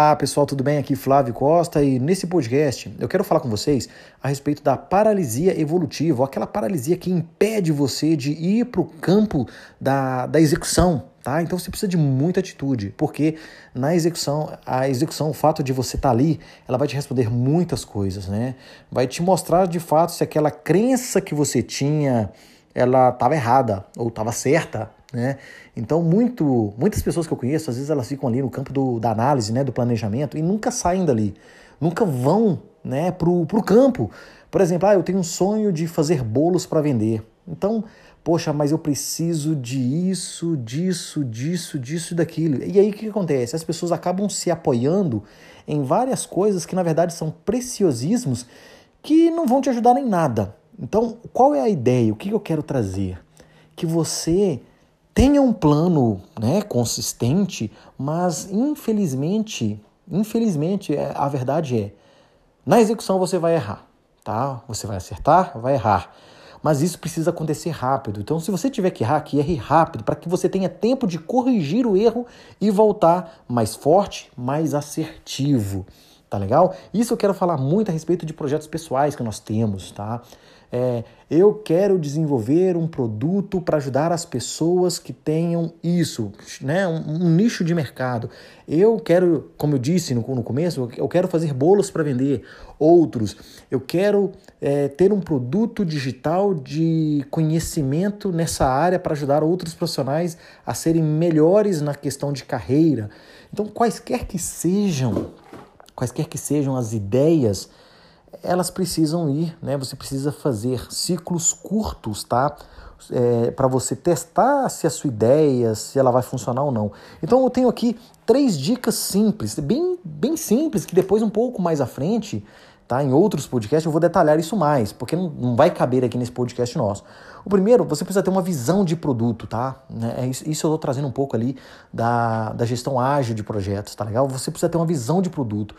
Olá pessoal, tudo bem? Aqui Flávio Costa e nesse podcast eu quero falar com vocês a respeito da paralisia evolutiva, aquela paralisia que impede você de ir para o campo da, da execução, tá? Então você precisa de muita atitude, porque na execução, a execução, o fato de você estar tá ali, ela vai te responder muitas coisas, né? Vai te mostrar de fato se aquela crença que você tinha, ela estava errada ou estava certa, né? Então, muito, muitas pessoas que eu conheço, às vezes elas ficam ali no campo do, da análise, né, do planejamento, e nunca saem dali, nunca vão né, para o campo. Por exemplo, ah, eu tenho um sonho de fazer bolos para vender. Então, poxa, mas eu preciso de isso, disso, disso, disso e daquilo. E aí o que acontece? As pessoas acabam se apoiando em várias coisas que na verdade são preciosismos que não vão te ajudar em nada. Então, qual é a ideia? O que eu quero trazer? Que você tenha um plano né, consistente, mas infelizmente, infelizmente, é, a verdade é, na execução você vai errar, tá? Você vai acertar, vai errar. Mas isso precisa acontecer rápido. Então, se você tiver que errar, que erre rápido, para que você tenha tempo de corrigir o erro e voltar mais forte, mais assertivo. Tá legal? Isso eu quero falar muito a respeito de projetos pessoais que nós temos, tá? É, eu quero desenvolver um produto para ajudar as pessoas que tenham isso, né? Um, um, nicho de mercado. Eu quero, como eu disse no, no começo, eu quero fazer bolos para vender. Outros, eu quero é, ter um produto digital de conhecimento nessa área para ajudar outros profissionais a serem melhores na questão de carreira. Então, quaisquer que sejam, quaisquer que sejam as ideias elas precisam ir, né? Você precisa fazer ciclos curtos, tá? É, para você testar se a sua ideia, se ela vai funcionar ou não. Então eu tenho aqui três dicas simples, bem, bem simples, que depois um pouco mais à frente, tá? Em outros podcasts eu vou detalhar isso mais, porque não, não vai caber aqui nesse podcast nosso. O primeiro, você precisa ter uma visão de produto, tá? Né? É isso eu estou trazendo um pouco ali da, da gestão ágil de projetos, tá legal? Você precisa ter uma visão de produto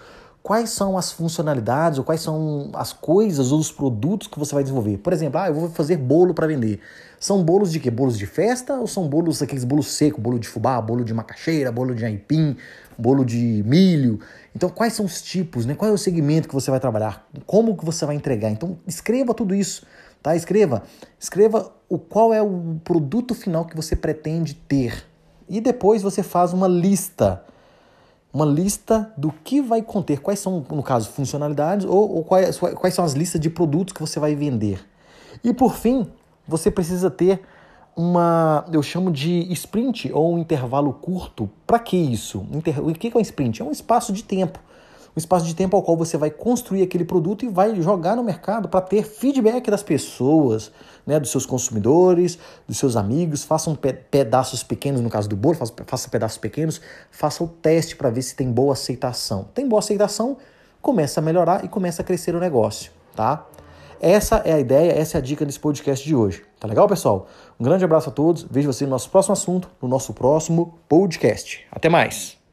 quais são as funcionalidades ou quais são as coisas ou os produtos que você vai desenvolver. Por exemplo, ah, eu vou fazer bolo para vender. São bolos de quê? Bolos de festa ou são bolos aqueles bolos secos, bolo de fubá, bolo de macaxeira, bolo de aipim, bolo de milho? Então, quais são os tipos, né? Qual é o segmento que você vai trabalhar? Como que você vai entregar? Então, escreva tudo isso, tá? Escreva, escreva o qual é o produto final que você pretende ter. E depois você faz uma lista uma lista do que vai conter, quais são, no caso, funcionalidades ou, ou quais, quais são as listas de produtos que você vai vender. E por fim, você precisa ter uma, eu chamo de sprint ou um intervalo curto. Para que isso? O que é um sprint? É um espaço de tempo um espaço de tempo ao qual você vai construir aquele produto e vai jogar no mercado para ter feedback das pessoas, né, dos seus consumidores, dos seus amigos, façam pedaços pequenos, no caso do bolo, faça, faça pedaços pequenos, faça o teste para ver se tem boa aceitação. Tem boa aceitação, começa a melhorar e começa a crescer o negócio, tá? Essa é a ideia, essa é a dica desse podcast de hoje. Tá legal, pessoal? Um grande abraço a todos. Vejo você no nosso próximo assunto, no nosso próximo podcast. Até mais!